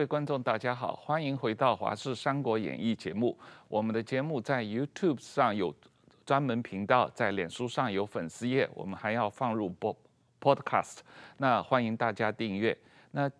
位观众，大家好，欢迎回到《华视三国演义》节目。我们的节目在 YouTube 上有专门频道，在脸书上有粉丝页，我们还要放入播 Podcast。那欢迎大家订阅。那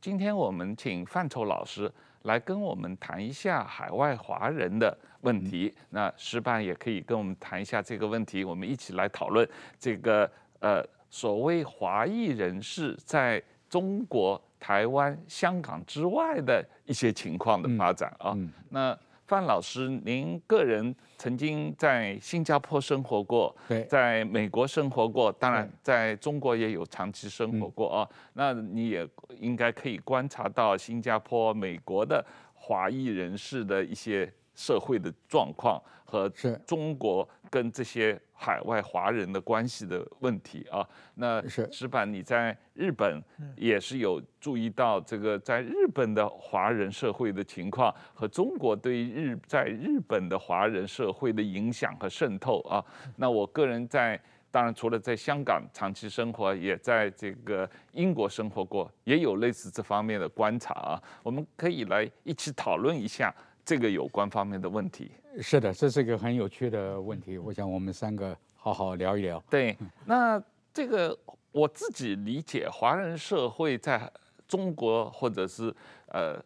今天我们请范畴老师来跟我们谈一下海外华人的问题。那石板也可以跟我们谈一下这个问题，我们一起来讨论这个呃所谓华裔人士在中国。台湾、香港之外的一些情况的发展啊，嗯。嗯、那范老师，您个人曾经在新加坡生活过，对，在美国生活过，当然在中国也有长期生活过啊。那你也应该可以观察到新加坡、美国的华裔人士的一些社会的状况和中国跟这些海外华人的关系的问题啊，那石板你在日本也是有注意到这个在日本的华人社会的情况和中国对日在日本的华人社会的影响和渗透啊。那我个人在当然除了在香港长期生活，也在这个英国生活过，也有类似这方面的观察啊。我们可以来一起讨论一下。这个有关方面的问题，是的，这是一个很有趣的问题。我想我们三个好好聊一聊。对，那这个我自己理解，华人社会在中国或者是呃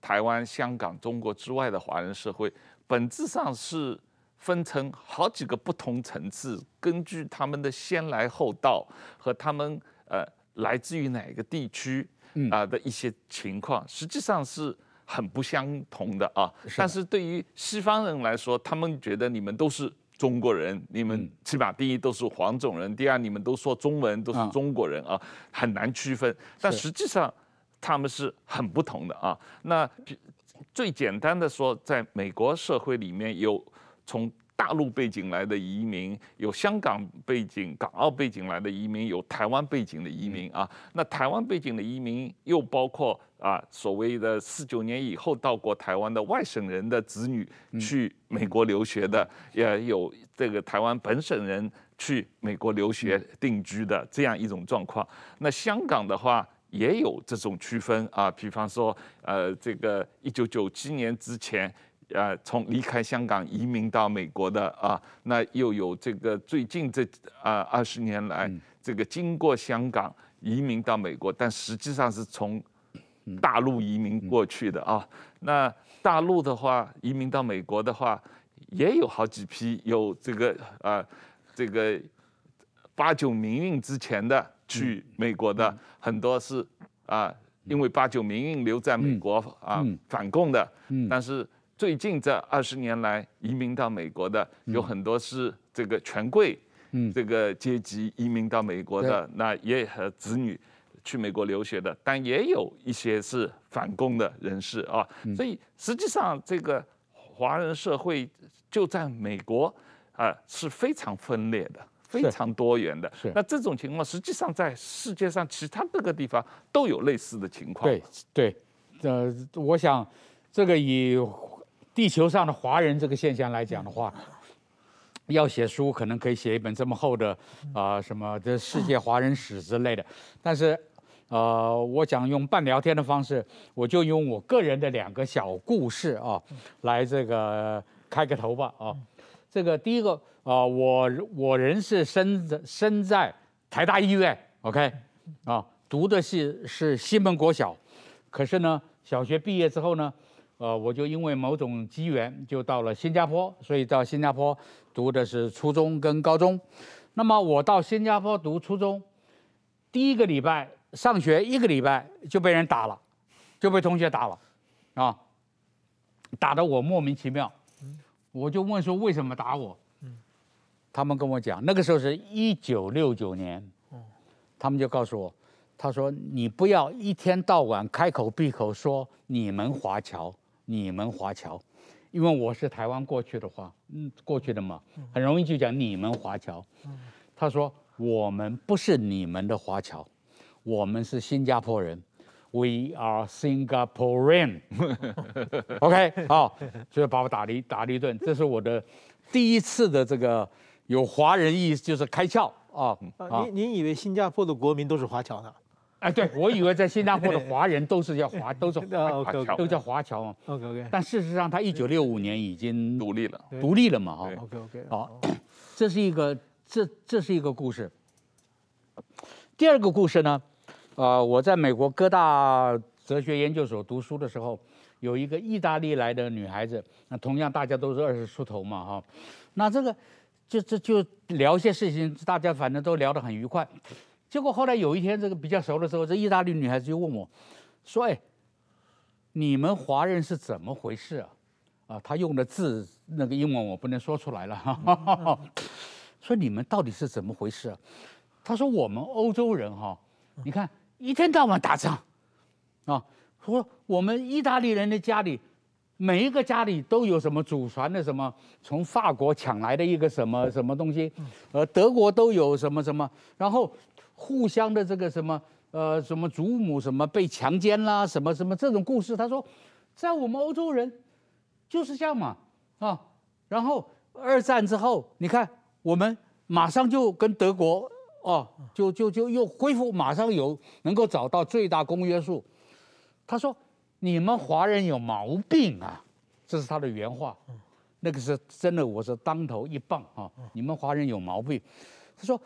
台湾、香港、中国之外的华人社会，本质上是分成好几个不同层次，根据他们的先来后到和他们呃来自于哪个地区啊的一些情况，实际上是。很不相同的啊，但是对于西方人来说，他们觉得你们都是中国人，你们起码第一都是黄种人，第二你们都说中文，都是中国人啊，很难区分。但实际上他们是很不同的啊。那最简单的说，在美国社会里面有从大陆背景来的移民，有香港背景、港澳背景来的移民，有台湾背景的移民啊。那台湾背景的移民又包括啊，所谓的四九年以后到过台湾的外省人的子女去美国留学的，也有这个台湾本省人去美国留学定居的这样一种状况。那香港的话也有这种区分啊，比方说呃，这个一九九七年之前。呃，从离开香港移民到美国的啊，那又有这个最近这啊二十年来，这个经过香港移民到美国，但实际上是从大陆移民过去的啊。那大陆的话，移民到美国的话，也有好几批，有这个啊，这个八九民运之前的去美国的，很多是啊，因为八九民运留在美国啊反共的，但是。最近这二十年来移民到美国的有很多是这个权贵，这个阶级移民到美国的，那也和子女去美国留学的，但也有一些是反共的人士啊。所以实际上这个华人社会就在美国啊是非常分裂的，非常多元的。那这种情况实际上在世界上其他各个地方都有类似的情况。对对，呃，我想这个以。地球上的华人这个现象来讲的话，要写书可能可以写一本这么厚的啊、什么的世界华人史之类的，但是呃，我想用半聊天的方式，我就用我个人的两个小故事啊，来这个开个头吧啊。这个第一个啊、我我人是生在生在台大医院，OK 啊，读的是是西门国小，可是呢，小学毕业之后呢。呃，我就因为某种机缘，就到了新加坡，所以到新加坡读的是初中跟高中。那么我到新加坡读初中，第一个礼拜上学一个礼拜就被人打了，就被同学打了，啊，打得我莫名其妙。我就问说为什么打我？他们跟我讲，那个时候是一九六九年，他们就告诉我。他说：“你不要一天到晚开口闭口说你们华侨，你们华侨，因为我是台湾过去的话，嗯，过去的嘛，很容易就讲你们华侨。他说我们不是你们的华侨，我们是新加坡人，We are Singaporean。OK，好，所以把我打了一打了一顿。这是我的第一次的这个有华人意思，就是开窍啊。您您以为新加坡的国民都是华侨呢？”哎，对，我以为在新加坡的华人都是叫华，都是华 OK，都叫华侨嘛。OK OK。但事实上，他一九六五年已经独立了，独立了嘛，哈。OK OK。好，这是一个，这这是一个故事。第二个故事呢，呃，我在美国哥大哲学研究所读书的时候，有一个意大利来的女孩子，那同样大家都是二十出头嘛，哈。那这个就这就，就聊一些事情，大家反正都聊得很愉快。结果后来有一天，这个比较熟的时候，这意大利女孩子就问我，说：“哎，你们华人是怎么回事啊？”啊，她用的字那个英文我不能说出来了，说你们到底是怎么回事啊？他说我们欧洲人哈，你看一天到晚打仗，啊，说我们意大利人的家里，每一个家里都有什么祖传的什么从法国抢来的一个什么什么东西，呃，德国都有什么什么，然后。互相的这个什么呃什么祖母什么被强奸啦什么什么这种故事，他说，在我们欧洲人就是这样嘛啊，然后二战之后，你看我们马上就跟德国哦，就就就又恢复，马上有能够找到最大公约数。他说你们华人有毛病啊，这是他的原话，那个是真的，我是当头一棒啊，你们华人有毛病。他说。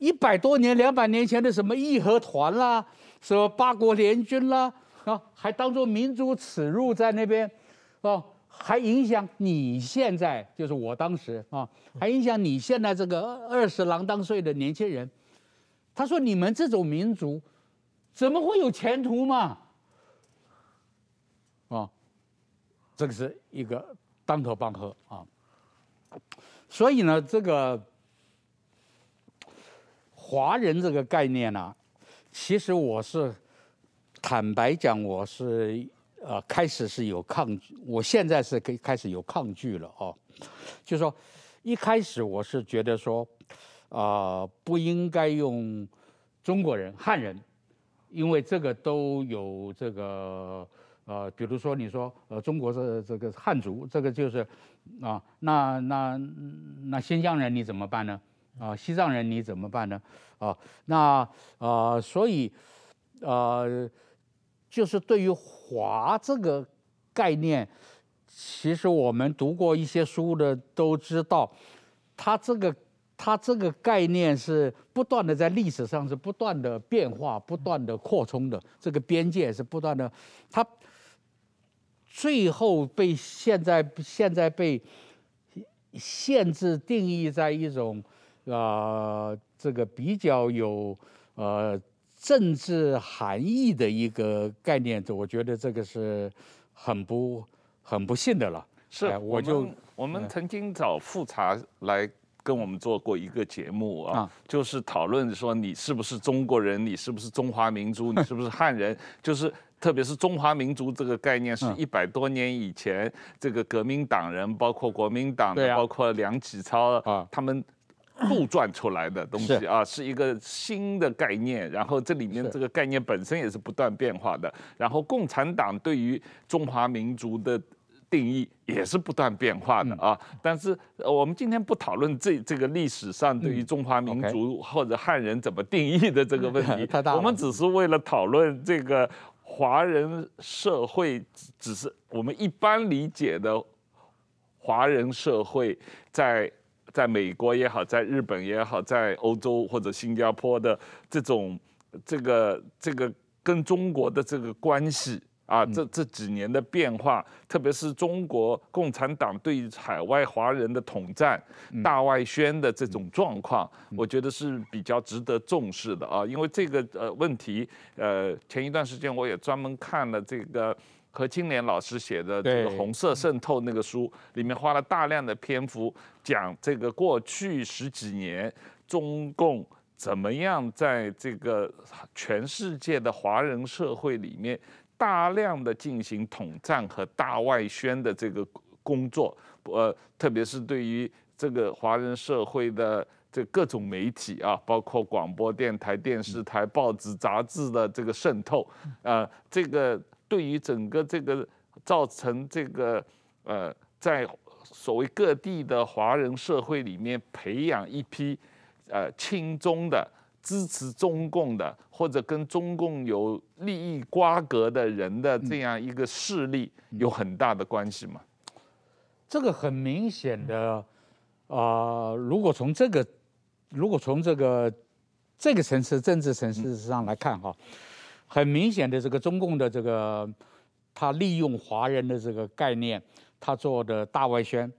一百多年、两百年前的什么义和团啦，什么八国联军啦，啊，还当做民族耻辱在那边，啊，还影响你现在，就是我当时啊，还影响你现在这个二十郎当岁的年轻人。他说：“你们这种民族，怎么会有前途嘛？”啊，这个是一个当头棒喝啊。所以呢，这个。华人这个概念呢、其实我是坦白讲，我是呃开始是有抗拒，我现在是可以开始有抗拒了哦。就说一开始我是觉得说，啊、不应该用中国人汉人，因为这个都有这个呃，比如说你说呃中国是这个汉族，这个就是啊，那那那新疆人你怎么办呢？啊，西藏人你怎么办呢？啊，那啊、所以，呃，就是对于“华”这个概念，其实我们读过一些书的都知道，它这个它这个概念是不断的在历史上是不断的变化、不断的扩充的，这个边界是不断的，它最后被现在现在被限制定义在一种。啊、呃，这个比较有呃政治含义的一个概念，我觉得这个是很不很不幸的了。是，哎、我就我们曾经找复查来跟我们做过一个节目啊，啊就是讨论说你是不是中国人，你是不是中华民族，你是不是汉人，就是特别是中华民族这个概念是一百多年以前这个革命党人，包括国民党的，啊、包括梁启超啊，他们。杜撰出来的东西啊，是一个新的概念，然后这里面这个概念本身也是不断变化的。然后共产党对于中华民族的定义也是不断变化的啊。但是我们今天不讨论这这个历史上对于中华民族或者汉人怎么定义的这个问题，我们只是为了讨论这个华人社会，只是我们一般理解的华人社会在。在美国也好，在日本也好，在欧洲或者新加坡的这种这个这个跟中国的这个关系啊，这这几年的变化，特别是中国共产党对于海外华人的统战、大外宣的这种状况，我觉得是比较值得重视的啊。因为这个呃问题，呃，前一段时间我也专门看了这个。何青莲老师写的这个《红色渗透》那个书里面花了大量的篇幅讲这个过去十几年中共怎么样在这个全世界的华人社会里面大量的进行统战和大外宣的这个工作，呃，特别是对于这个华人社会的这各种媒体啊，包括广播电台、电视台、报纸、杂志的这个渗透，呃，这个。对于整个这个造成这个呃，在所谓各地的华人社会里面培养一批呃亲中的支持中共的或者跟中共有利益瓜葛的人的这样一个势力有很大的关系吗？这个很明显的，啊、呃，如果从这个，如果从这个这个层次政治层次上来看哈，很明显的这个中共的这个他利用华人的这个概念，他做的大外宣，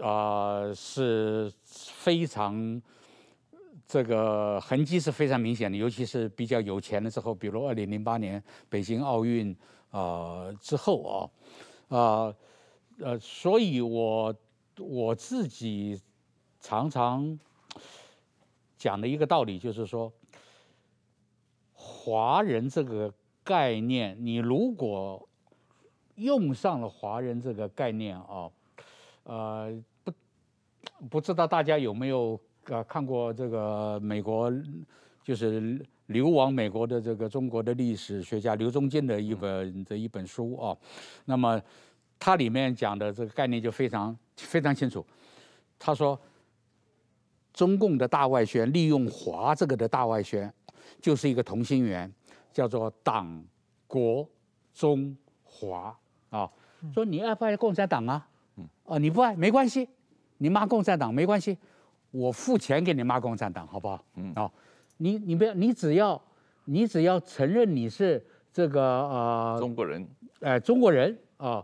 啊、是非常。这个痕迹是非常明显的，尤其是比较有钱的时候，比如二零零八年北京奥运啊、之后啊，啊，呃，所以我我自己常常讲的一个道理就是说，华人这个概念，你如果用上了华人这个概念啊，呃，不不知道大家有没有？呃，看过这个美国，就是流亡美国的这个中国的历史学家刘忠进的一本的一本书啊，那么它里面讲的这个概念就非常非常清楚。他说，中共的大外宣利用“华”这个的大外宣，就是一个同心圆，叫做党国中华啊。说你爱不爱共产党啊？啊，你不爱没关系，你骂共产党没关系。我付钱给你骂共产党，好不好？嗯啊、哦，你你不要，你只要你只要承认你是这个呃中国人，哎、呃，中国人啊，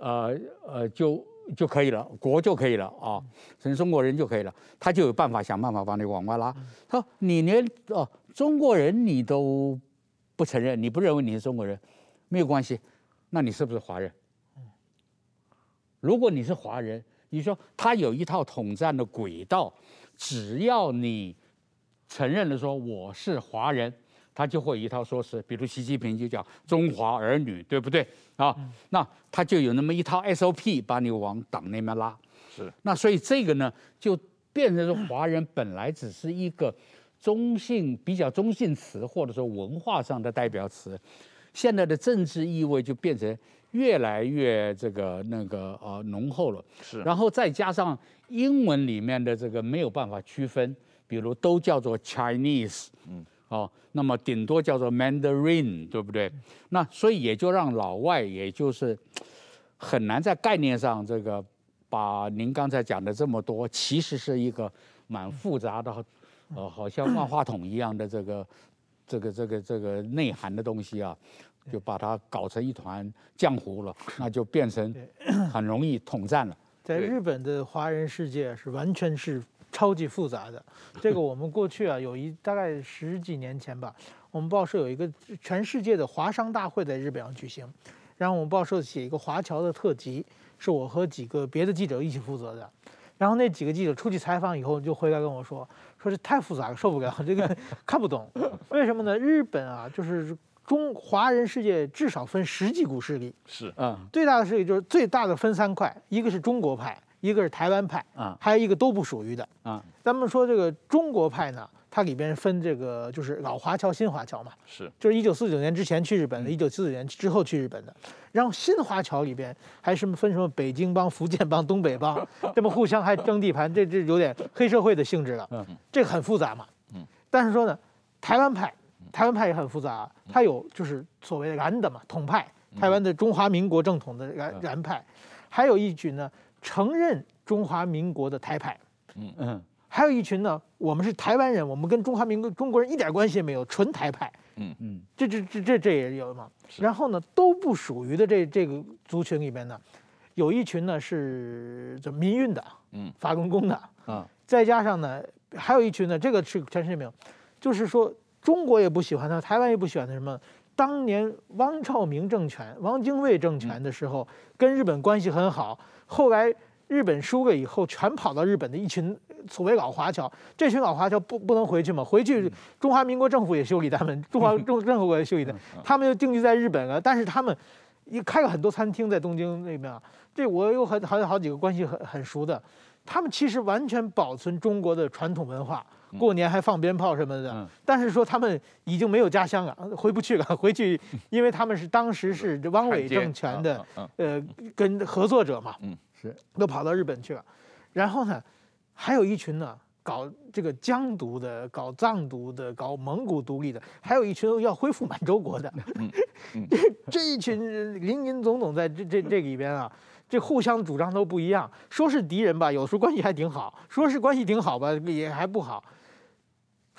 呃呃就就可以了，国就可以了啊，成中国人就可以了，他就有办法想办法把你往外拉。他说你连哦中国人你都不承认，你不认为你是中国人，没有关系，那你是不是华人？如果你是华人。你说他有一套统战的轨道，只要你承认了说我是华人，他就会有一套说辞。比如习近平就叫中华儿女，对不对啊？那他就有那么一套 SOP 把你往党那边拉。是。那所以这个呢，就变成说华人本来只是一个中性、比较中性词，或者说文化上的代表词，现在的政治意味就变成。越来越这个那个呃浓厚了，是，然后再加上英文里面的这个没有办法区分，比如都叫做 Chinese，嗯，哦，那么顶多叫做 Mandarin，对不对？那所以也就让老外也就是很难在概念上这个把您刚才讲的这么多，其实是一个蛮复杂的，呃，好像万花筒一样的这个这个这个这个内涵的东西啊。就把它搞成一团浆糊了，那就变成很容易统战了。在日本的华人世界是完全是超级复杂的。这个我们过去啊，有一大概十几年前吧，我们报社有一个全世界的华商大会在日本要举行，然后我们报社写一个华侨的特辑，是我和几个别的记者一起负责的。然后那几个记者出去采访以后，就回来跟我说，说这太复杂了，受不了，这个 看不懂。为什么呢？日本啊，就是。中华人世界至少分十几股势力，是，嗯，最大的势力就是最大的分三块，一个是中国派，一个是台湾派，啊，还有一个都不属于的，啊，咱们说这个中国派呢，它里边分这个就是老华侨、新华侨嘛，是，就是一九四九年之前去日本的，一九四九年之后去日本的，然后新华侨里边还什么分什么北京帮、福建帮、东北帮，这么互相还争地盘，这这有点黑社会的性质了，嗯，这个很复杂嘛，嗯，但是说呢，台湾派。台湾派也很复杂，它有就是所谓的蓝的嘛，统派，台湾的中华民国正统的蓝蓝派，还有一群呢承认中华民国的台派，嗯嗯，还有一群呢，我们是台湾人，我们跟中华民国中国人一点关系也没有，纯台派，嗯嗯，这这这这这也有嘛，然后呢都不属于的这这个族群里边呢，有一群呢是这民运的，嗯，法轮功的，啊，再加上呢还有一群呢，这个是全世界没有，就是说。中国也不喜欢他，台湾也不喜欢他。什么？当年汪兆铭政权、汪精卫政权的时候，跟日本关系很好。后来日本输了以后，全跑到日本的一群所谓老华侨，这群老华侨不不能回去嘛？回去中华民国政府也修理他们，中华中政府也修理他们，他们就定居在日本了。但是他们一开了很多餐厅在东京那边啊，这我有很好好几个关系很很熟的，他们其实完全保存中国的传统文化。过年还放鞭炮什么的，嗯、但是说他们已经没有家乡了，回不去了。回去，因为他们是当时是汪伪政权的，呃，跟合作者嘛，嗯，是都跑到日本去了。然后呢，还有一群呢，搞这个疆独的、搞藏独的、搞蒙古独立的，还有一群要恢复满洲国的。嗯嗯、这一群林林总总在这这这里边啊，这互相主张都不一样。说是敌人吧，有时候关系还挺好；说是关系挺好吧，也还不好。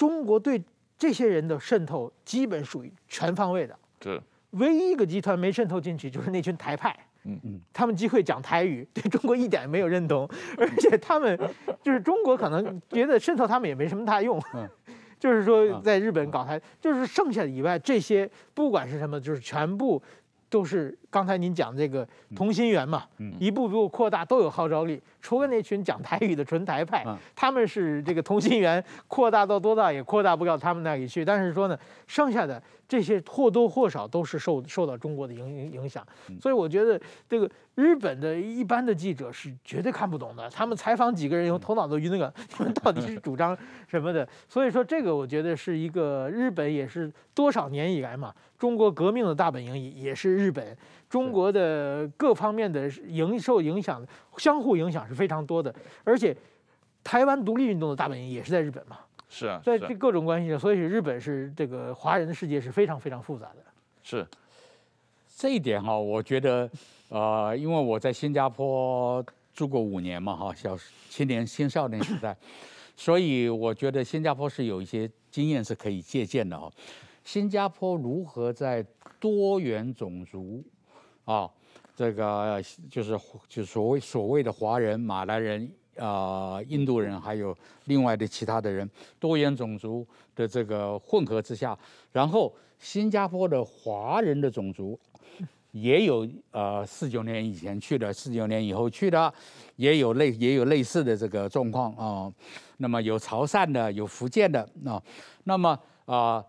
中国对这些人的渗透基本属于全方位的。是。唯一一个集团没渗透进去，就是那群台派。嗯嗯，他们机会讲台语，对中国一点也没有认同，而且他们就是中国可能觉得渗透他们也没什么大用。嗯，就是说在日本搞台，就是剩下的以外这些不管是什么，就是全部都是刚才您讲这个同心圆嘛，一步步扩大都有号召力。除了那群讲台语的纯台派，他们是这个同心圆扩大到多大也扩大不到他们那里去。但是说呢，剩下的。这些或多或少都是受受到中国的影影影响，所以我觉得这个日本的一般的记者是绝对看不懂的。他们采访几个人以后，头脑都晕了。你们到底是主张什么的？所以说，这个我觉得是一个日本也是多少年以来嘛，中国革命的大本营也是日本，中国的各方面的影受影响，相互影响是非常多的。而且，台湾独立运动的大本营也是在日本嘛。是啊，在这各种关系上，所以日本是这个华人的世界是非常非常复杂的。是，这一点哈，我觉得，呃，因为我在新加坡住过五年嘛，哈，小青年青少年时代，所以我觉得新加坡是有一些经验是可以借鉴的哈。新加坡如何在多元种族啊，这个就是就所谓所谓的华人、马来人。啊、印度人还有另外的其他的人，多元种族的这个混合之下，然后新加坡的华人的种族也有呃四九年以前去的，四九年以后去的，也有类也有类似的这个状况啊、那么有潮汕的，有福建的啊、那么啊、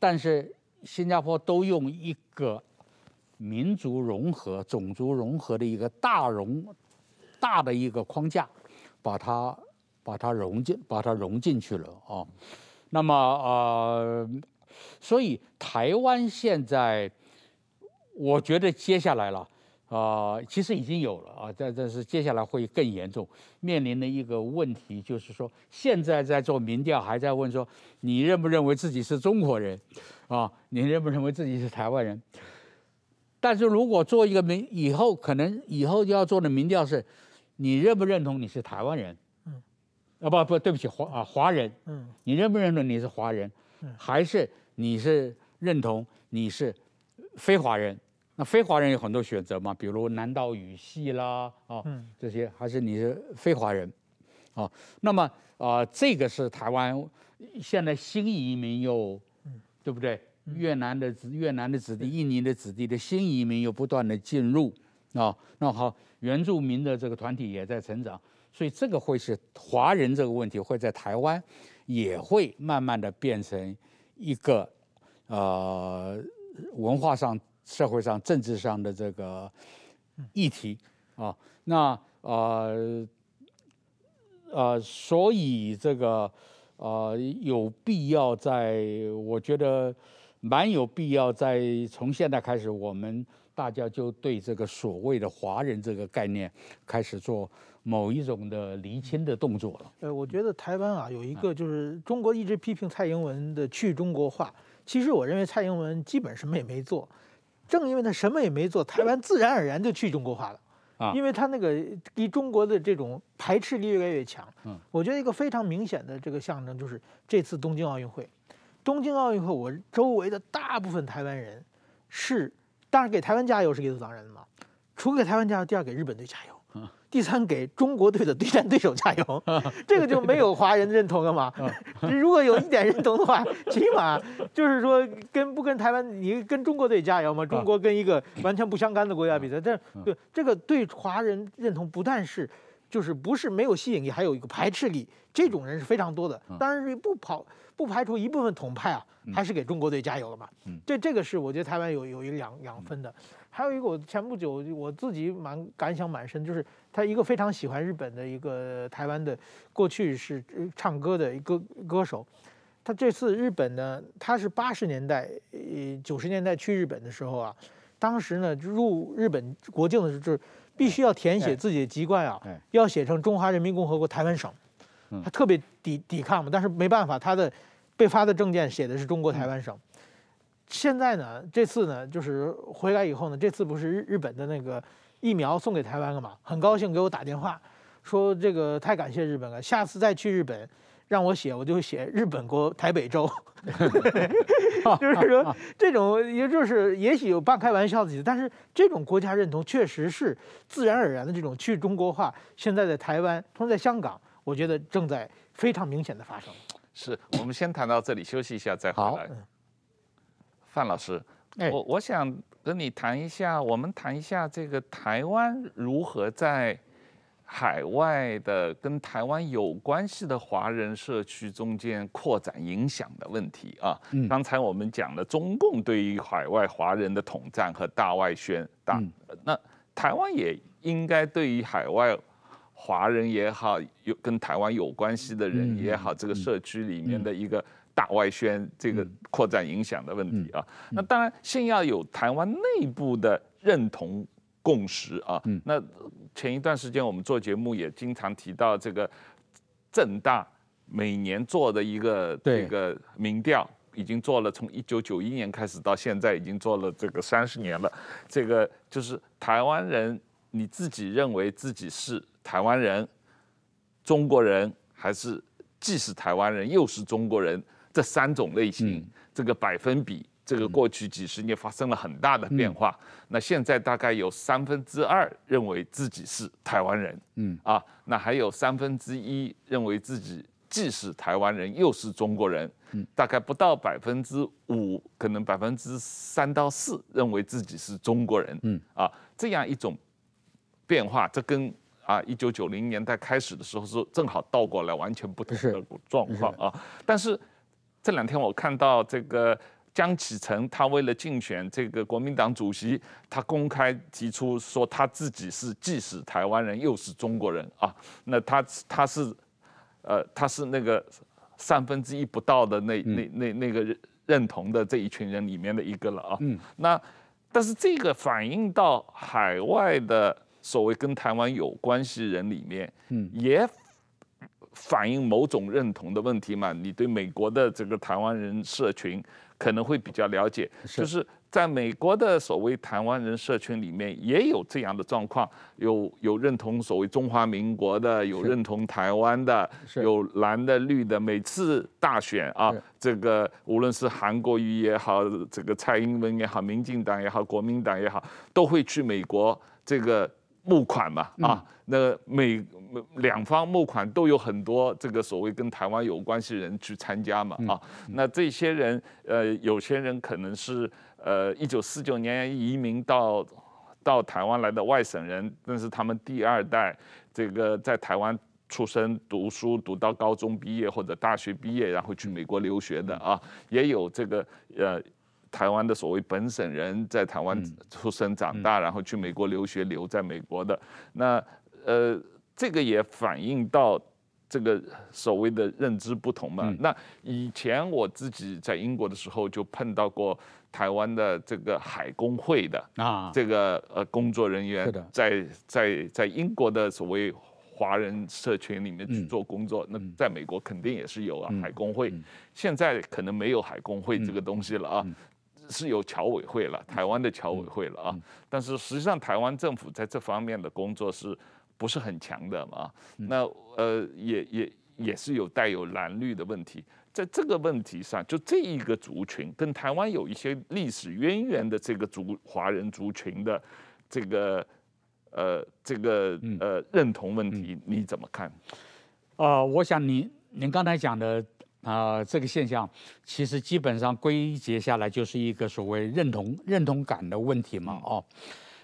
但是新加坡都用一个民族融合、种族融合的一个大融大的一个框架。把它把它融进把它融进去了啊，那么呃，所以台湾现在，我觉得接下来了啊、其实已经有了啊，但但是接下来会更严重，面临的一个问题就是说，现在在做民调，还在问说你认不认为自己是中国人啊？你认不认为自己是台湾人？但是如果做一个民以后可能以后要做的民调是。你认不认同你是台湾人？嗯，啊不不，对不起，华啊华人。嗯，你认不认同你是华人？嗯，还是你是认同你是非华人？那非华人有很多选择嘛，比如南岛语系啦，啊，嗯，这些还是你是非华人？啊，那么啊，这个是台湾现在新移民又，嗯，对不对？越南的子越南的子弟、印尼的子弟的新移民又不断的进入。啊，那好，原住民的这个团体也在成长，所以这个会是华人这个问题会在台湾也会慢慢的变成一个呃文化上、社会上、政治上的这个议题啊。那呃呃，所以这个呃有必要在，我觉得蛮有必要在从现在开始我们。大家就对这个所谓的华人这个概念开始做某一种的厘清的动作了。呃，我觉得台湾啊有一个就是中国一直批评蔡英文的去中国化，其实我认为蔡英文基本什么也没做，正因为他什么也没做，台湾自然而然就去中国化了啊，因为他那个离中国的这种排斥力越来越强。嗯，我觉得一个非常明显的这个象征就是这次东京奥运会，东京奥运会我周围的大部分台湾人是。当然，给台湾加油是理所当然的嘛。除了给台湾加油，第二给日本队加油，第三给中国队的对战对手加油。这个就没有华人认同了嘛。如果有一点认同的话，起码就是说跟不跟台湾，你跟中国队加油嘛？中国跟一个完全不相干的国家比赛，这对这个对华人认同不但是就是不是没有吸引力，还有一个排斥力。这种人是非常多的。当然是不跑。不排除一部分统派啊，还是给中国队加油了嘛？嗯，这这个是我觉得台湾有有一两两分的，还有一个我前不久我自己蛮感想蛮深，就是他一个非常喜欢日本的一个台湾的过去是唱歌的一个歌手，他这次日本呢，他是八十年代呃九十年代去日本的时候啊，当时呢入日本国境的时候就是必须要填写自己的籍贯啊，要写成中华人民共和国台湾省。他特别抵抵抗嘛，但是没办法，他的被发的证件写的是中国台湾省。现在呢，这次呢，就是回来以后呢，这次不是日日本的那个疫苗送给台湾了嘛？很高兴给我打电话，说这个太感谢日本了，下次再去日本让我写，我就写日本国台北州。就是说这种，也就是也许有半开玩笑的意思，但是这种国家认同确实是自然而然的这种去中国化。现在在台湾，同时在香港，我觉得正在非常明显的发生。是我们先谈到这里，休息一下再回来。好范老师，我我想跟你谈一下，我们谈一下这个台湾如何在海外的跟台湾有关系的华人社区中间扩展影响的问题啊。刚才我们讲了中共对于海外华人的统战和大外宣，大那台湾也应该对于海外华人也好，有跟台湾有关系的人也好，这个社区里面的一个。大外宣这个扩展影响的问题啊，那当然先要有台湾内部的认同共识啊。那前一段时间我们做节目也经常提到这个正大每年做的一个这个民调，已经做了从一九九一年开始到现在已经做了这个三十年了。这个就是台湾人，你自己认为自己是台湾人、中国人，还是既是台湾人又是中国人？这三种类型，这个百分比，这个过去几十年发生了很大的变化。那现在大概有三分之二认为自己是台湾人，嗯。啊，那还有三分之一认为自己既是台湾人又是中国人，大概不到百分之五，可能百分之三到四认为自己是中国人，嗯。啊，这样一种变化，这跟啊一九九零年代开始的时候是正好倒过来，完全不同的状况啊，但是。这两天我看到这个江启臣，他为了竞选这个国民党主席，他公开提出说他自己是既是台湾人又是中国人啊。那他他是，呃，他是那个三分之一不到的那那那那个认同的这一群人里面的一个了啊。嗯。那但是这个反映到海外的所谓跟台湾有关系人里面，嗯，也。反映某种认同的问题嘛？你对美国的这个台湾人社群可能会比较了解，就是在美国的所谓台湾人社群里面也有这样的状况，有有认同所谓中华民国的，有认同台湾的，有蓝的绿的。每次大选啊，这个无论是韩国瑜也好，这个蔡英文也好，民进党也好，国民党也好，都会去美国这个。募款嘛，啊，那每两方募款都有很多这个所谓跟台湾有关系人去参加嘛，啊，那这些人，呃，有些人可能是呃一九四九年移民到到台湾来的外省人，但是他们第二代这个在台湾出生、读书，读到高中毕业或者大学毕业，然后去美国留学的啊，也有这个呃。台湾的所谓本省人在台湾出生长大，然后去美国留学，留在美国的，那呃，这个也反映到这个所谓的认知不同嘛。那以前我自己在英国的时候就碰到过台湾的这个海工会的啊，这个呃工作人员在在在英国的所谓华人社群里面去做工作，那在美国肯定也是有啊海工会，现在可能没有海工会这个东西了啊。是有侨委会了，台湾的侨委会了啊，但是实际上台湾政府在这方面的工作是不是很强的嘛？那呃也也也是有带有蓝绿的问题，在这个问题上，就这一个族群跟台湾有一些历史渊源的这个族华人族群的这个呃这个呃认同问题，你怎么看？啊、呃，我想您您刚才讲的。啊、呃，这个现象其实基本上归结下来就是一个所谓认同认同感的问题嘛，哦，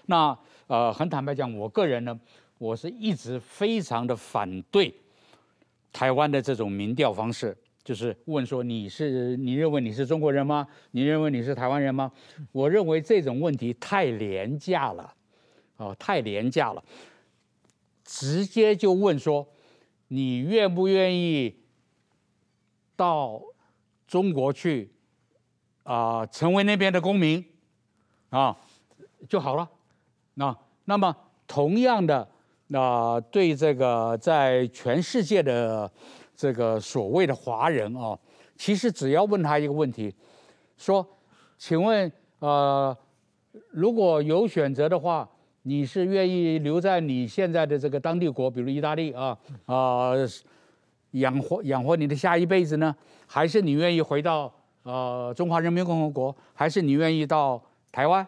那呃，很坦白讲，我个人呢，我是一直非常的反对台湾的这种民调方式，就是问说你是你认为你是中国人吗？你认为你是台湾人吗？我认为这种问题太廉价了，哦，太廉价了，直接就问说你愿不愿意？到中国去啊、成为那边的公民啊就好了。那那么同样的那、对这个在全世界的这个所谓的华人啊，其实只要问他一个问题，说，请问呃，如果有选择的话，你是愿意留在你现在的这个当地国，比如意大利啊啊、养活养活你的下一辈子呢，还是你愿意回到呃中华人民共和国，还是你愿意到台湾？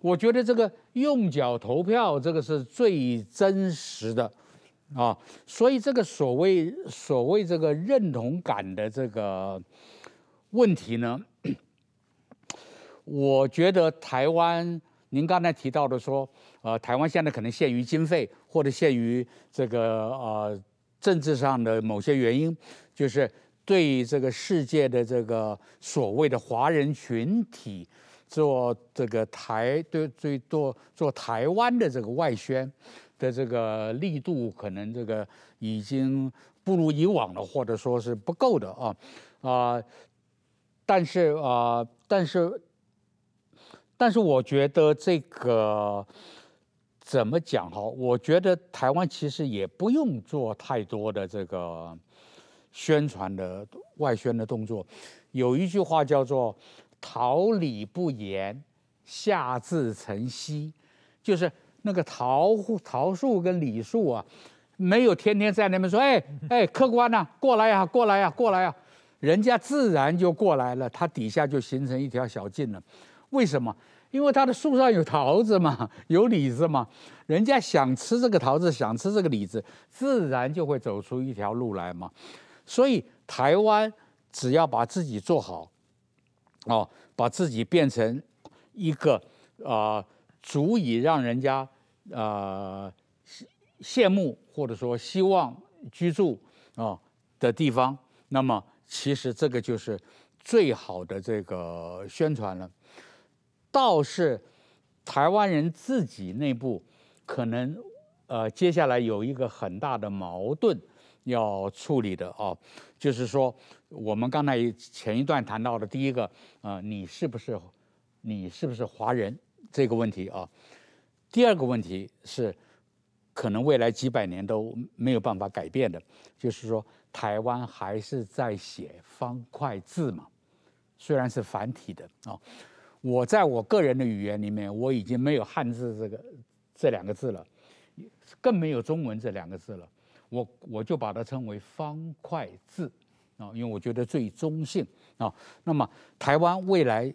我觉得这个用脚投票，这个是最真实的，啊，所以这个所谓所谓这个认同感的这个问题呢，我觉得台湾，您刚才提到的说，呃，台湾现在可能限于经费，或者限于这个呃政治上的某些原因，就是对这个世界的这个所谓的华人群体。做这个台对对做做台湾的这个外宣的这个力度，可能这个已经不如以往了，或者说是不够的啊啊！但是啊，但是但是，我觉得这个怎么讲哈？我觉得台湾其实也不用做太多的这个宣传的外宣的动作。有一句话叫做。桃李不言，下自成蹊，就是那个桃桃树跟李树啊，没有天天在那边说，哎哎，客官呐，过来呀，过来呀，过来呀，人家自然就过来了，它底下就形成一条小径了。为什么？因为它的树上有桃子嘛，有李子嘛，人家想吃这个桃子，想吃这个李子，自然就会走出一条路来嘛。所以台湾只要把自己做好。哦，把自己变成一个啊、呃，足以让人家啊、呃、羡慕或者说希望居住啊、哦、的地方，那么其实这个就是最好的这个宣传了。倒是台湾人自己内部可能呃接下来有一个很大的矛盾要处理的啊、哦，就是说。我们刚才前一段谈到的第一个，啊、你是不是，你是不是华人这个问题啊？第二个问题是，可能未来几百年都没有办法改变的，就是说台湾还是在写方块字嘛，虽然是繁体的啊。我在我个人的语言里面，我已经没有汉字这个这两个字了，更没有中文这两个字了，我我就把它称为方块字。啊，因为我觉得最中性啊。那么，台湾未来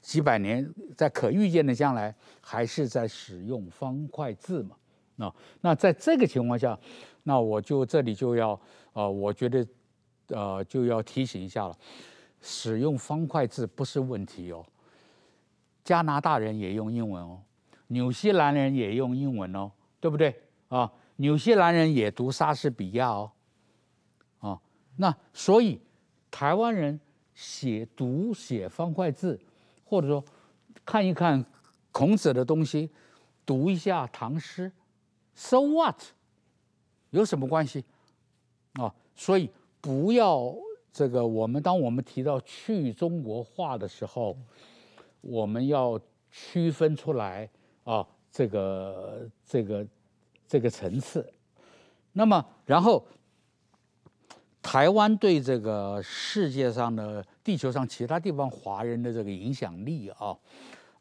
几百年，在可预见的将来，还是在使用方块字嘛？啊，那在这个情况下，那我就这里就要啊，我觉得呃就要提醒一下了，使用方块字不是问题哦。加拿大人也用英文哦，纽西兰人也用英文哦，对不对啊？纽西兰人也读莎士比亚哦。啊那所以，台湾人写读写方块字，或者说看一看孔子的东西，读一下唐诗，so what？有什么关系？啊，所以不要这个。我们当我们提到去中国化的时候，我们要区分出来啊，这个这个这个层次。那么然后。台湾对这个世界上的地球上其他地方华人的这个影响力啊，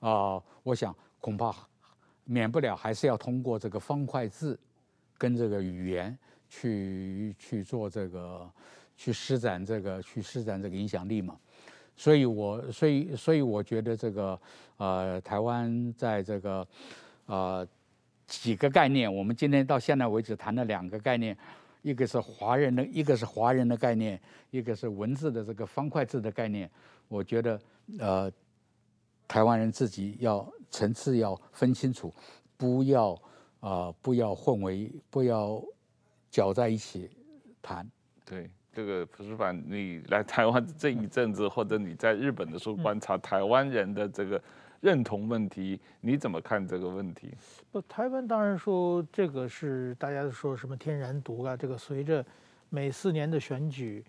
啊、我想恐怕免不了还是要通过这个方块字跟这个语言去去做这个去施展这个去施展这个影响力嘛。所以我所以所以我觉得这个呃台湾在这个呃几个概念，我们今天到现在为止谈了两个概念。一个是华人的，一个是华人的概念，一个是文字的这个方块字的概念。我觉得，呃，台湾人自己要层次要分清楚，不要啊、呃，不要混为，不要搅在一起谈。对，这个蒲师范，你来台湾这一阵子，或者你在日本的时候观察台湾人的这个。认同问题，你怎么看这个问题？不，台湾当然说这个是大家都说什么天然毒啊，这个随着每四年的选举，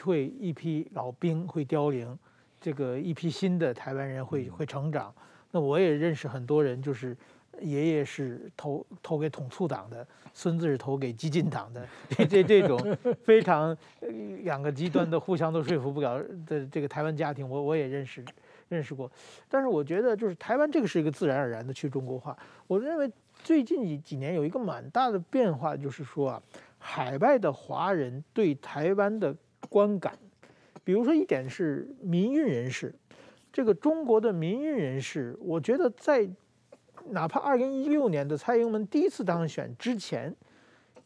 会一批老兵会凋零，这个一批新的台湾人会会成长。那我也认识很多人，就是爷爷是投投给统促党的，孙子是投给激进党的，这这这种非常两个极端的互相都说服不了的这个台湾家庭，我我也认识认识过。但是我觉得就是台湾这个是一个自然而然的去中国化。我认为最近几几年有一个蛮大的变化，就是说啊，海外的华人对台湾的观感，比如说一点是民运人士，这个中国的民运人士，我觉得在。哪怕二零一六年的蔡英文第一次当选之前，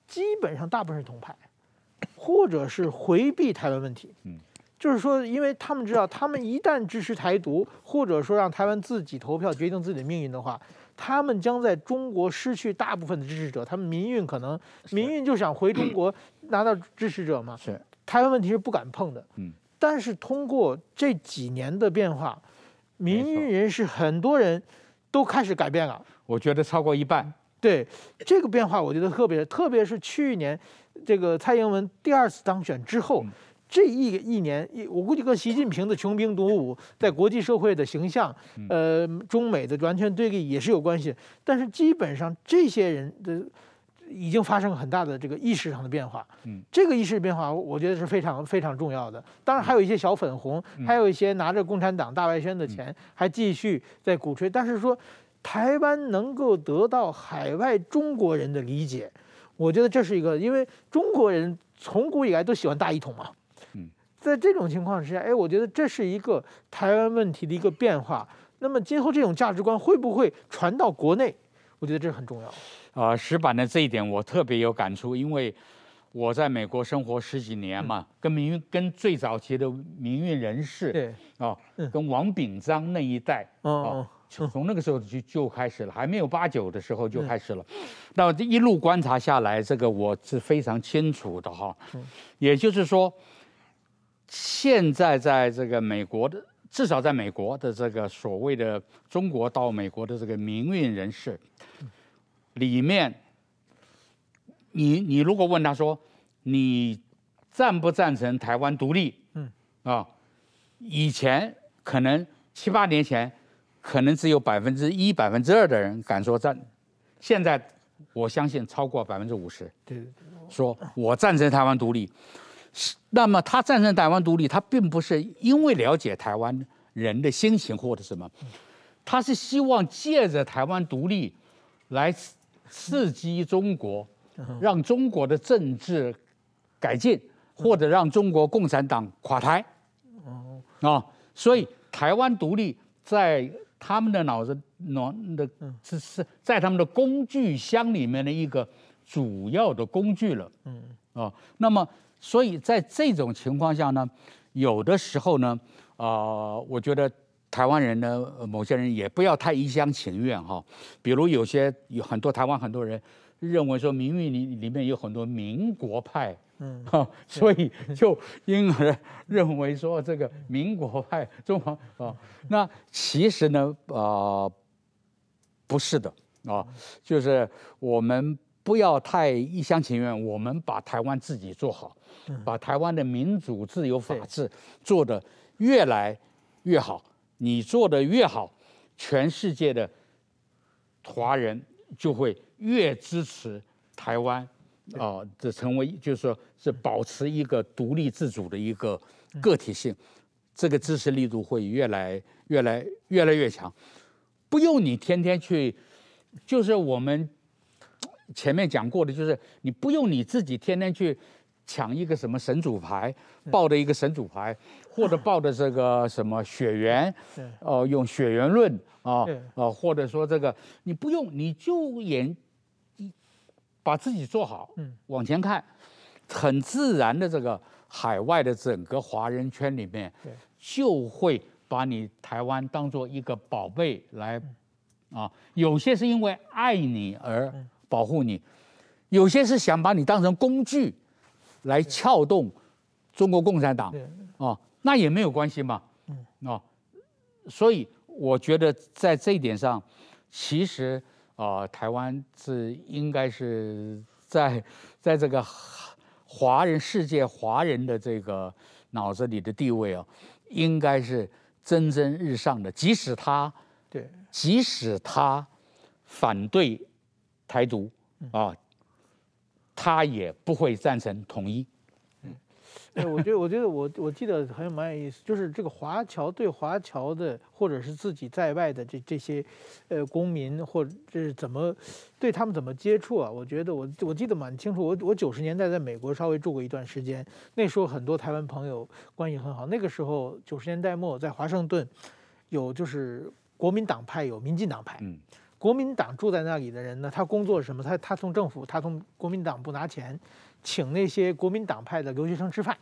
基本上大部分是同派，或者是回避台湾问题。嗯，就是说，因为他们知道，他们一旦支持台独，或者说让台湾自己投票决定自己的命运的话，他们将在中国失去大部分的支持者。他们民运可能民运就想回中国 拿到支持者嘛。是，台湾问题是不敢碰的。嗯，但是通过这几年的变化，民运人士很多人。都开始改变了，我觉得超过一半。对这个变化，我觉得特别，特别是去年这个蔡英文第二次当选之后，嗯、这一一年，我估计跟习近平的穷兵黩武在国际社会的形象，呃，中美的完全对立也是有关系。但是基本上这些人的。已经发生了很大的这个意识上的变化，嗯，这个意识变化，我觉得是非常非常重要的。当然，还有一些小粉红，还有一些拿着共产党大外宣的钱，还继续在鼓吹。但是说，台湾能够得到海外中国人的理解，我觉得这是一个，因为中国人从古以来都喜欢大一统嘛，嗯，在这种情况之下，哎，我觉得这是一个台湾问题的一个变化。那么今后这种价值观会不会传到国内？我觉得这是很重要。啊，石板的这一点我特别有感触，因为我在美国生活十几年嘛，嗯、跟民运跟最早期的民运人士，对，啊，嗯、跟王炳章那一代，哦、啊，从那个时候就就开始了，还没有八九的时候就开始了。嗯、那这一路观察下来，这个我是非常清楚的哈。嗯、也就是说，现在在这个美国的，至少在美国的这个所谓的中国到美国的这个民运人士。里面，你你如果问他说，你赞不赞成台湾独立？嗯啊，以前可能七八年前，可能只有百分之一、百分之二的人敢说赞，现在我相信超过百分之五十。对，说我赞成台湾独立。那么他赞成台湾独立，他并不是因为了解台湾人的心情或者什么，他是希望借着台湾独立来。刺激中国，让中国的政治改进，或者让中国共产党垮台，啊，所以台湾独立在他们的脑子脑的是是在他们的工具箱里面的一个主要的工具了，嗯。啊，那么所以在这种情况下呢，有的时候呢，啊，我觉得。台湾人呢，某些人也不要太一厢情愿哈。比如有些有很多台湾很多人认为说民运里里面有很多民国派，嗯，哈，所以就因而认为说这个民国派 中华啊，那其实呢，啊，不是的啊，就是我们不要太一厢情愿，我们把台湾自己做好，把台湾的民主、自由、法治做得越来越好。你做的越好，全世界的华人就会越支持台湾，啊，这成为就是说是保持一个独立自主的一个个体性，这个支持力度会越来越来越来越强，不用你天天去，就是我们前面讲过的，就是你不用你自己天天去。抢一个什么神主牌，抱着一个神主牌，或者报的这个什么血缘，哦、呃，用血缘论啊，啊、呃，或者说这个你不用，你就演，把自己做好，嗯往前看，很自然的这个海外的整个华人圈里面，就会把你台湾当做一个宝贝来，啊，有些是因为爱你而保护你，有些是想把你当成工具。来撬动中国共产党啊，那也没有关系嘛，啊，所以我觉得在这一点上，其实啊，台湾是应该是在 在这个华人世界华人的这个脑子里的地位啊，应该是蒸蒸日上的，即使他，对，即使他反对台独啊，他也不会赞成统一。对，我觉得，我觉得我我记得很有蛮有意思，就是这个华侨对华侨的，或者是自己在外的这这些，呃，公民或者是怎么对他们怎么接触啊？我觉得我我记得蛮清楚，我我九十年代在美国稍微住过一段时间，那时候很多台湾朋友关系很好。那个时候九十年代末在华盛顿，有就是国民党派有民进党派，嗯，国民党住在那里的人呢，他工作什么？他他从政府，他从国民党不拿钱。请那些国民党派的留学生吃饭，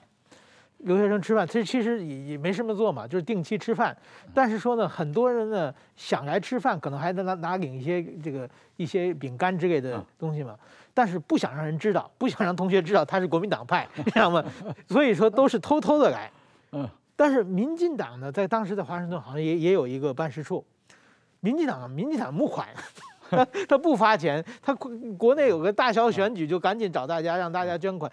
留学生吃饭，其实其实也也没什么做嘛，就是定期吃饭。但是说呢，很多人呢想来吃饭，可能还能拿拿领一些这个一些饼干之类的东西嘛。但是不想让人知道，不想让同学知道他是国民党派，你知道吗？所以说都是偷偷的来。嗯。但是民进党呢，在当时在华盛顿好像也也有一个办事处。民进党，民进党募款。他 他不发钱，他国国内有个大小选举，就赶紧找大家让大家捐款。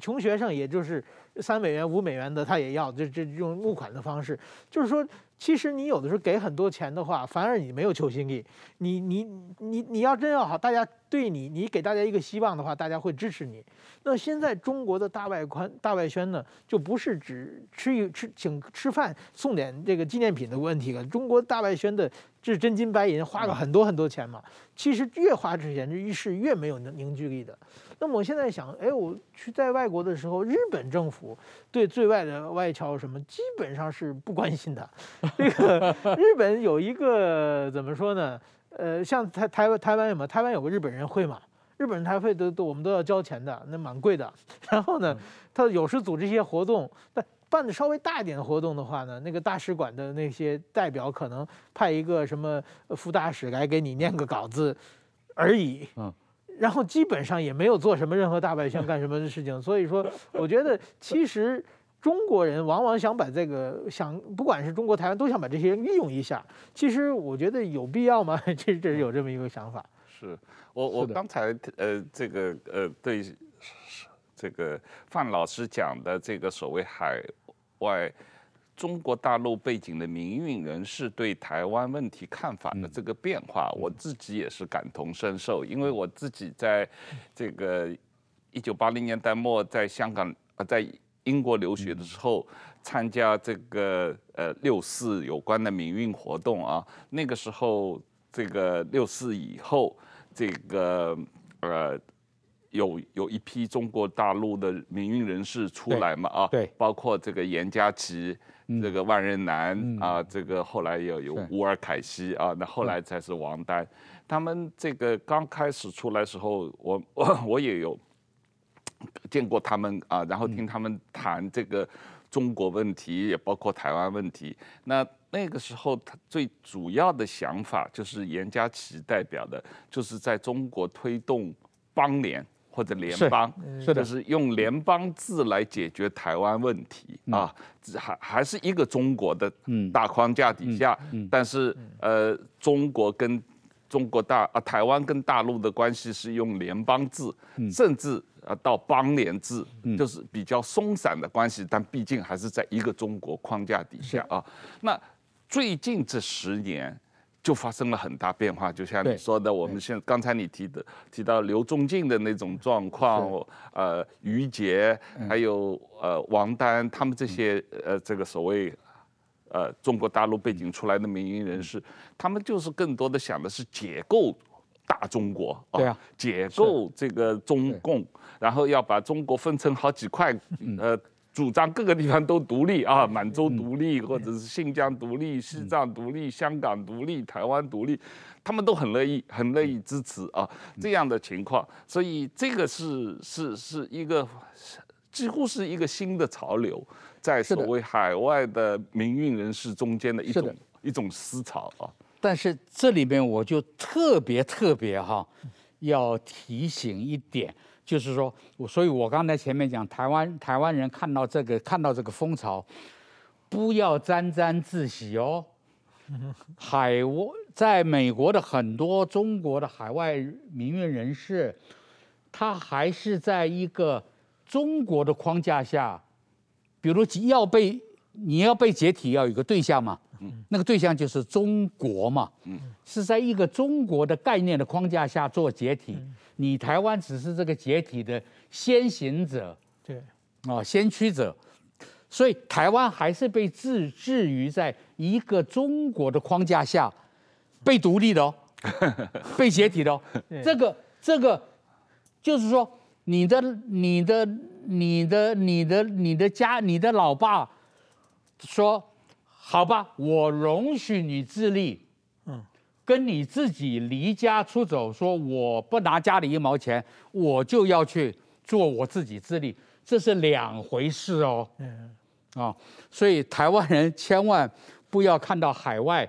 穷学生也就是三美元、五美元的，他也要，这这用募款的方式，就是说。其实你有的时候给很多钱的话，反而你没有求心力。你你你你要真要好，大家对你，你给大家一个希望的话，大家会支持你。那现在中国的大外宽大外宣呢，就不是只吃一吃请吃饭送点这个纪念品的问题了。中国大外宣的这真金白银，花了很多很多钱嘛。其实越花这钱，这是越没有凝聚力的。那么我现在想，哎，我去在外国的时候，日本政府对对外的外侨什么，基本上是不关心的。这个 日本有一个怎么说呢？呃，像台台湾台湾有吗？台湾有个日本人会嘛？日本人台会都都我们都要交钱的，那蛮贵的。然后呢，他有时组织一些活动，但办的稍微大一点的活动的话呢，那个大使馆的那些代表可能派一个什么副大使来给你念个稿子而已。嗯。然后基本上也没有做什么任何大外宣干什么的事情，所以说我觉得其实中国人往往想把这个想，不管是中国台湾都想把这些人利用一下。其实我觉得有必要吗？这这是有这么一个想法。是我我刚才呃这个呃对这个范老师讲的这个所谓海外。中国大陆背景的民运人士对台湾问题看法的这个变化，我自己也是感同身受，因为我自己在这个一九八零年代末在香港啊，在英国留学的时候，参加这个呃六四有关的民运活动啊，那个时候这个六四以后，这个呃有有一批中国大陆的民运人士出来嘛啊，对，包括这个严家祺。这个万人南、嗯、啊，这个后来有有乌尔凯西啊，那后来才是王丹。他们这个刚开始出来时候，我我 我也有见过他们啊，然后听他们谈这个中国问题，也包括台湾问题。那那个时候，他最主要的想法就是严家祺代表的，就是在中国推动邦联。或者联邦，就是用联邦制来解决台湾问题啊，还还是一个中国的大框架底下，但是呃，中国跟中国大啊，台湾跟大陆的关系是用联邦制，甚至啊到邦联制，就是比较松散的关系，但毕竟还是在一个中国框架底下啊。那最近这十年。就发生了很大变化，就像你说的，我们现刚才你提的提到刘仲敬的那种状况，呃，于杰，还有呃王丹，他们这些呃这个所谓呃中国大陆背景出来的民营人士，他们就是更多的想的是解构大中国啊，解构这个中共，然后要把中国分成好几块，呃。主张各个地方都独立啊，满洲独立，或者是新疆独立、西藏独立、香港独立、台湾独立，他们都很乐意、很乐意支持啊这样的情况。所以这个是是是一个几乎是一个新的潮流，在所谓海外的民运人士中间的一种一种思潮啊。但是这里面我就特别特别哈，要提醒一点。就是说，我所以我刚才前面讲，台湾台湾人看到这个看到这个风潮，不要沾沾自喜哦。海外在美国的很多中国的海外民运人士，他还是在一个中国的框架下，比如要被你要被解体，要有一个对象嘛，嗯，那个对象就是中国嘛，嗯，是在一个中国的概念的框架下做解体，嗯、你台湾只是这个解体的先行者，对，啊，先驱者，所以台湾还是被置置于在一个中国的框架下被独立的哦，被解体的哦，这个这个就是说你的你的你的你的你的家你的老爸。说好吧，我容许你自立，嗯，跟你自己离家出走，说我不拿家里一毛钱，我就要去做我自己自立，这是两回事哦，嗯，啊，所以台湾人千万不要看到海外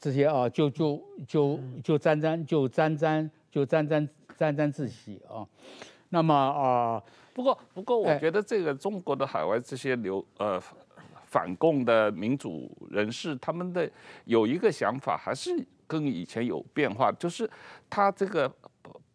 这些啊，就就就就沾沾就沾沾就沾沾沾沾自喜啊，那么啊，不过不过我觉得这个中国的海外这些流呃。反共的民主人士，他们的有一个想法，还是跟以前有变化，就是他这个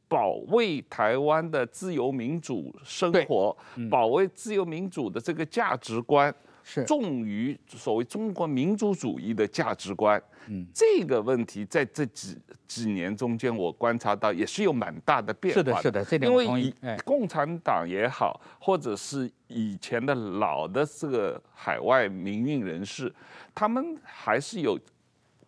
保卫台湾的自由民主生活，嗯、保卫自由民主的这个价值观。是重于所谓中国民族主义的价值观，嗯，这个问题在这几几年中间，我观察到也是有蛮大的变化的。是的，是的，这点我同意。因为共产党也好，或者是以前的老的这个海外民运人士，他们还是有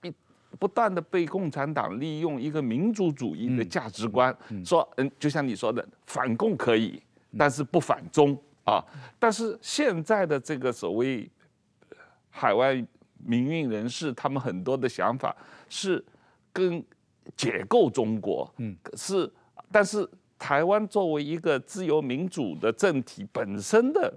一不断的被共产党利用一个民族主义的价值观，说，嗯，就像你说的，反共可以，但是不反中。啊！但是现在的这个所谓海外民运人士，他们很多的想法是跟解构中国，嗯，是，但是台湾作为一个自由民主的政体本身的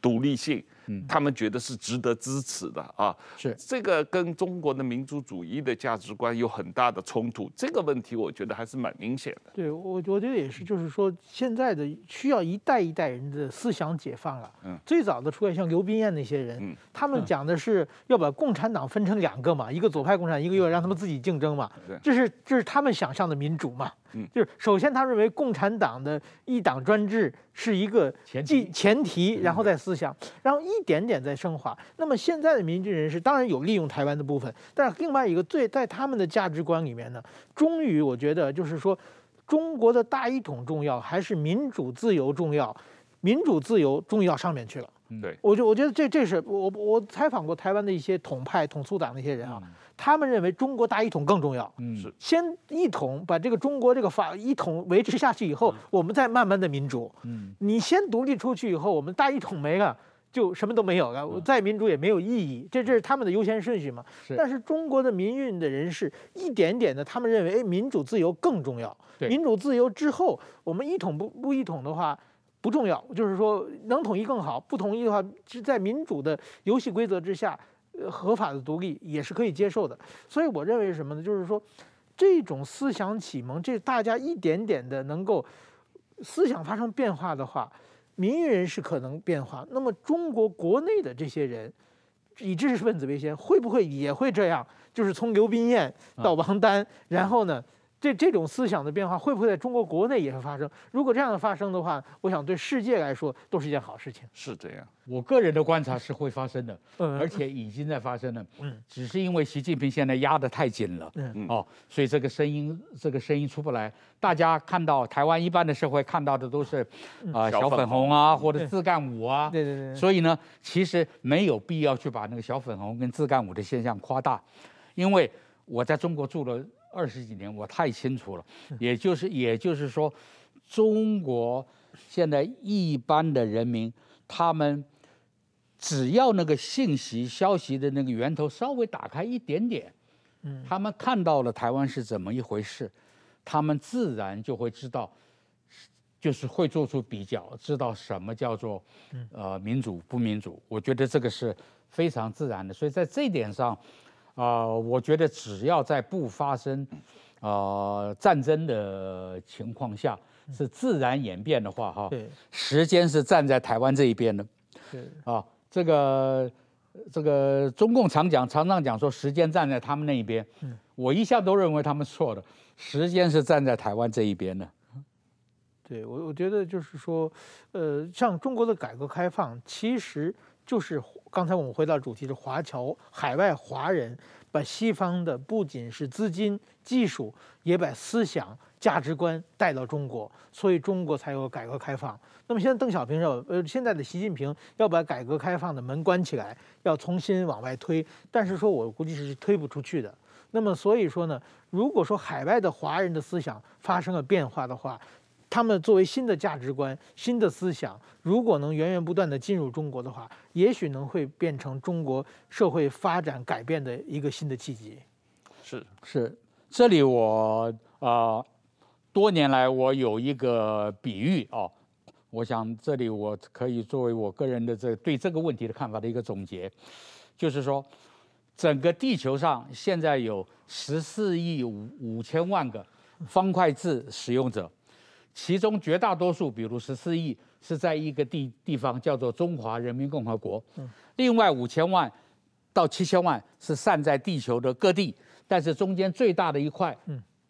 独立性。嗯，他们觉得是值得支持的啊，是。这个跟中国的民族主义的价值观有很大的冲突，这个问题我觉得还是蛮明显的。对，我我觉得也是，就是说现在的需要一代一代人的思想解放了。嗯，最早的出现像刘斌彦那些人，嗯，他们讲的是要把共产党分成两个嘛，一个左派共产党，一个又让他们自己竞争嘛，对，这是这是他们想象的民主嘛。嗯，就是首先他认为共产党的一党专制是一个前提，前提，然后再思想，然后一点点在升华。那么现在的民进人士当然有利用台湾的部分，但是另外一个最在他们的价值观里面呢，终于我觉得就是说，中国的大一统重要还是民主自由重要？民主自由终于要上面去了。对，我就我觉得这这是我我采访过台湾的一些统派统促党的一些人啊。他们认为中国大一统更重要，嗯，是。先一统把这个中国这个法一统维持下去以后，我们再慢慢的民主，嗯，你先独立出去以后，我们大一统没了，就什么都没有了，再民主也没有意义，这这是他们的优先顺序嘛。但是中国的民运的人士一点点的，他们认为，哎，民主自由更重要，民主自由之后，我们一统不不一统的话不重要，就是说能统一更好，不统一的话是在民主的游戏规则之下。合法的独立也是可以接受的，所以我认为什么呢？就是说，这种思想启蒙，这大家一点点的能够思想发生变化的话，民运人士可能变化。那么中国国内的这些人，以知识分子为先，会不会也会这样？就是从刘斌燕到王丹，然后呢？这这种思想的变化会不会在中国国内也会发生？如果这样的发生的话，我想对世界来说都是一件好事情。是这样，我个人的观察是会发生的，嗯，而且已经在发生了，嗯，只是因为习近平现在压得太紧了，嗯，哦，所以这个声音这个声音出不来。大家看到台湾一般的社会看到的都是啊小粉红啊或者自干五啊，对对对。所以呢，其实没有必要去把那个小粉红跟自干五的现象夸大，因为我在中国住了。二十几年，我太清楚了。也就是，也就是说，中国现在一般的人民，他们只要那个信息、消息的那个源头稍微打开一点点，嗯，他们看到了台湾是怎么一回事，他们自然就会知道，就是会做出比较，知道什么叫做呃民主不民主。我觉得这个是非常自然的。所以在这一点上。啊、呃，我觉得只要在不发生啊、呃、战争的情况下，是自然演变的话，哈，对，时间是站在台湾这一边的，对，啊，这个这个中共常讲，常常讲说时间站在他们那一边，嗯，我一向都认为他们错的，时间是站在台湾这一边的，对我我觉得就是说，呃，像中国的改革开放，其实。就是刚才我们回到主题是华侨海外华人把西方的不仅是资金技术，也把思想价值观带到中国，所以中国才有改革开放。那么现在邓小平要，呃，现在的习近平要把改革开放的门关起来，要重新往外推，但是说我估计是推不出去的。那么所以说呢，如果说海外的华人的思想发生了变化的话，他们作为新的价值观、新的思想，如果能源源不断地进入中国的话，也许能会变成中国社会发展改变的一个新的契机。是是，这里我啊、呃，多年来我有一个比喻哦，我想这里我可以作为我个人的这对这个问题的看法的一个总结，就是说，整个地球上现在有十四亿五五千万个方块字使用者。其中绝大多数，比如十四亿，是在一个地地方叫做中华人民共和国。另外五千万到七千万是散在地球的各地，但是中间最大的一块，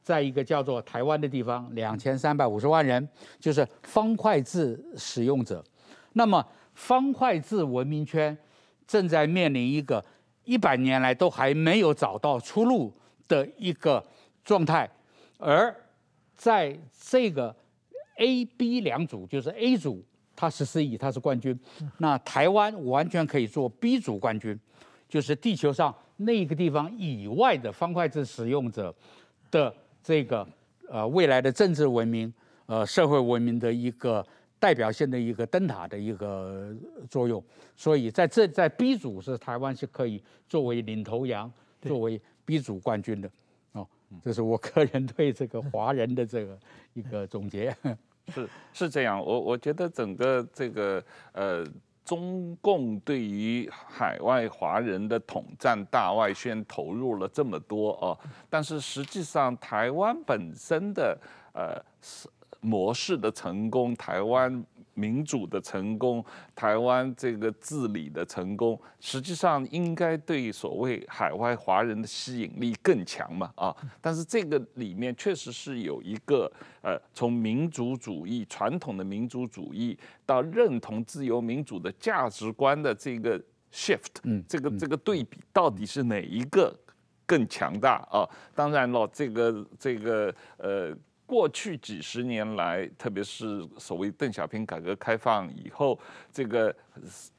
在一个叫做台湾的地方，两千三百五十万人，就是方块字使用者。那么方块字文明圈正在面临一个一百年来都还没有找到出路的一个状态，而在这个。A、B 两组就是 A 组，它十四亿，它是冠军。那台湾完全可以做 B 组冠军，就是地球上那个地方以外的方块字使用者的这个呃未来的政治文明、呃社会文明的一个代表性的一个灯塔的一个作用。所以在这在 B 组是台湾是可以作为领头羊，作为 B 组冠军的。这是我个人对这个华人的这个一个总结。是是这样，我我觉得整个这个呃，中共对于海外华人的统战大外宣投入了这么多哦，但是实际上台湾本身的呃模式的成功，台湾。民主的成功，台湾这个治理的成功，实际上应该对所谓海外华人的吸引力更强嘛啊！但是这个里面确实是有一个呃，从民族主义传统的民族主义到认同自由民主的价值观的这个 shift，嗯这个这个对比到底是哪一个更强大啊？当然了，这个这个呃。过去几十年来，特别是所谓邓小平改革开放以后，这个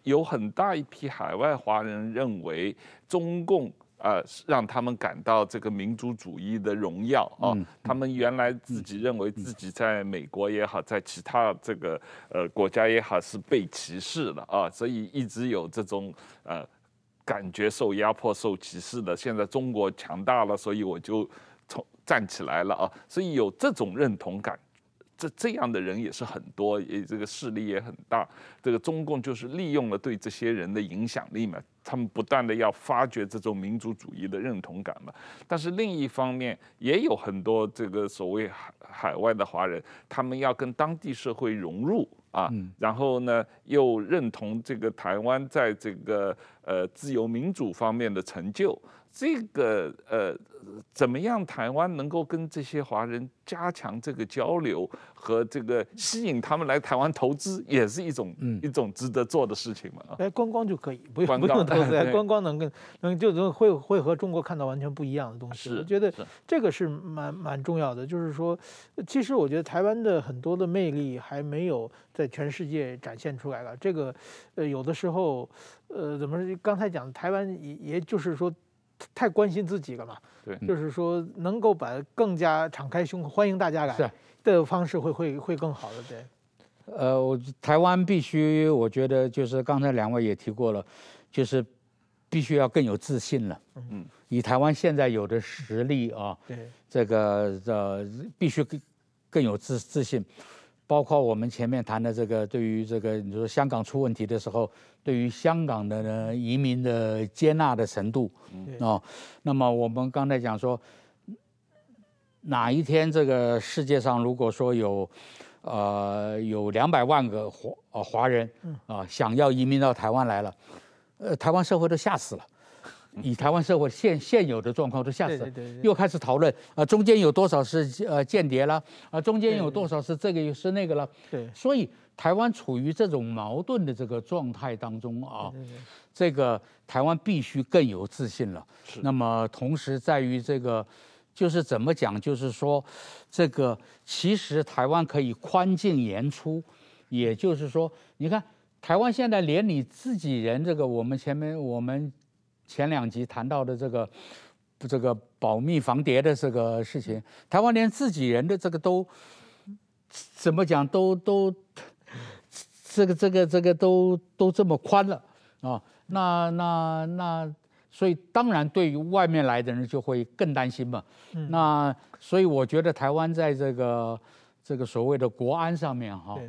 有很大一批海外华人认为中共啊、呃、让他们感到这个民族主义的荣耀啊。他们原来自己认为自己在美国也好，在其他这个呃国家也好是被歧视的啊，所以一直有这种呃感觉受压迫、受歧视的。现在中国强大了，所以我就。从站起来了啊，所以有这种认同感，这这样的人也是很多，也这个势力也很大。这个中共就是利用了对这些人的影响力嘛，他们不断的要发掘这种民族主义的认同感嘛。但是另一方面，也有很多这个所谓海海外的华人，他们要跟当地社会融入啊，然后呢又认同这个台湾在这个呃自由民主方面的成就。这个呃，怎么样？台湾能够跟这些华人加强这个交流和这个吸引他们来台湾投资，也是一种、嗯、一种值得做的事情嘛。来观光就可以，不用不用 投资，来观光能跟能就能会会和中国看到完全不一样的东西。我觉得这个是蛮蛮重要的。就是说，其实我觉得台湾的很多的魅力还没有在全世界展现出来了。这个呃，有的时候呃，怎么刚才讲台湾也也就是说。太关心自己了嘛？对，就是说能够把更加敞开胸欢迎大家来的方式会会会更好的。对，呃，我台湾必须，我觉得就是刚才两位也提过了，就是必须要更有自信了。嗯，以台湾现在有的实力啊，对，这个呃必须更更有自自信。包括我们前面谈的这个，对于这个你说香港出问题的时候，对于香港的呢移民的接纳的程度，哦，那么我们刚才讲说，哪一天这个世界上如果说有，呃，有两百万个华呃华人啊想要移民到台湾来了，呃，台湾社会都吓死了。以台湾社会现现有的状况都吓死了，又开始讨论啊，中间有多少是呃间谍了啊，中间有多少是这个又是那个了，对，所以台湾处于这种矛盾的这个状态当中啊，这个台湾必须更有自信了。是那么同时在于这个，就是怎么讲，就是说，这个其实台湾可以宽进严出，也就是说，你看台湾现在连你自己人这个，我们前面我们前两集谈到的这个这个保密防谍的这个事情，台湾连自己人的这个都怎么讲都都。这个这个这个都都这么宽了啊，那那那，所以当然对于外面来的人就会更担心嘛。嗯、那所以我觉得台湾在这个这个所谓的国安上面哈，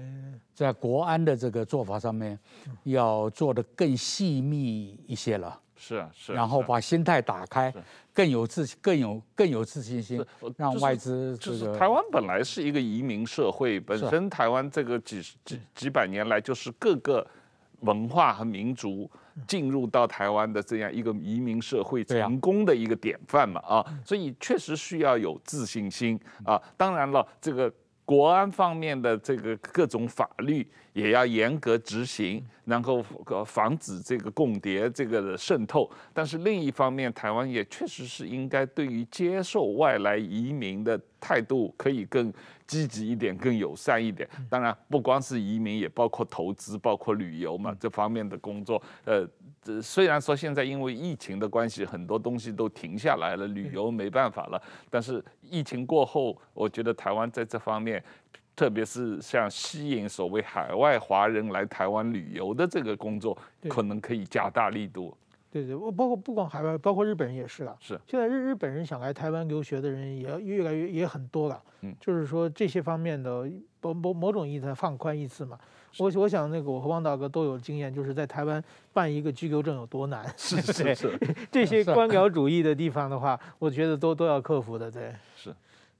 在国安的这个做法上面，要做的更细密一些了。是啊，是。然后把心态打开，更有自更有更有自信心，让外资这个。台湾本来是一个移民社会，本身台湾这个几几几百年来就是各个文化和民族进入到台湾的这样一个移民社会成功的一个典范嘛啊，所以确实需要有自信心啊。当然了，这个。国安方面的这个各种法律也要严格执行，然后防止这个共谍这个的渗透。但是另一方面，台湾也确实是应该对于接受外来移民的态度可以更积极一点、更友善一点。当然，不光是移民，也包括投资、包括旅游嘛，这方面的工作，呃。虽然说现在因为疫情的关系，很多东西都停下来了，旅游没办法了。但是疫情过后，我觉得台湾在这方面，特别是像吸引所谓海外华人来台湾旅游的这个工作，可能可以加大力度。对对，我包括不光海外，包括日本人也是了。是。现在日日本人想来台湾留学的人也越来越也很多了。嗯。就是说这些方面的某某某种意义上放宽一次嘛。我我想那个我和汪大哥都有经验，就是在台湾办一个居留证有多难。是是是，这些 官僚主义的地方的话，我觉得都都要克服的，对。是。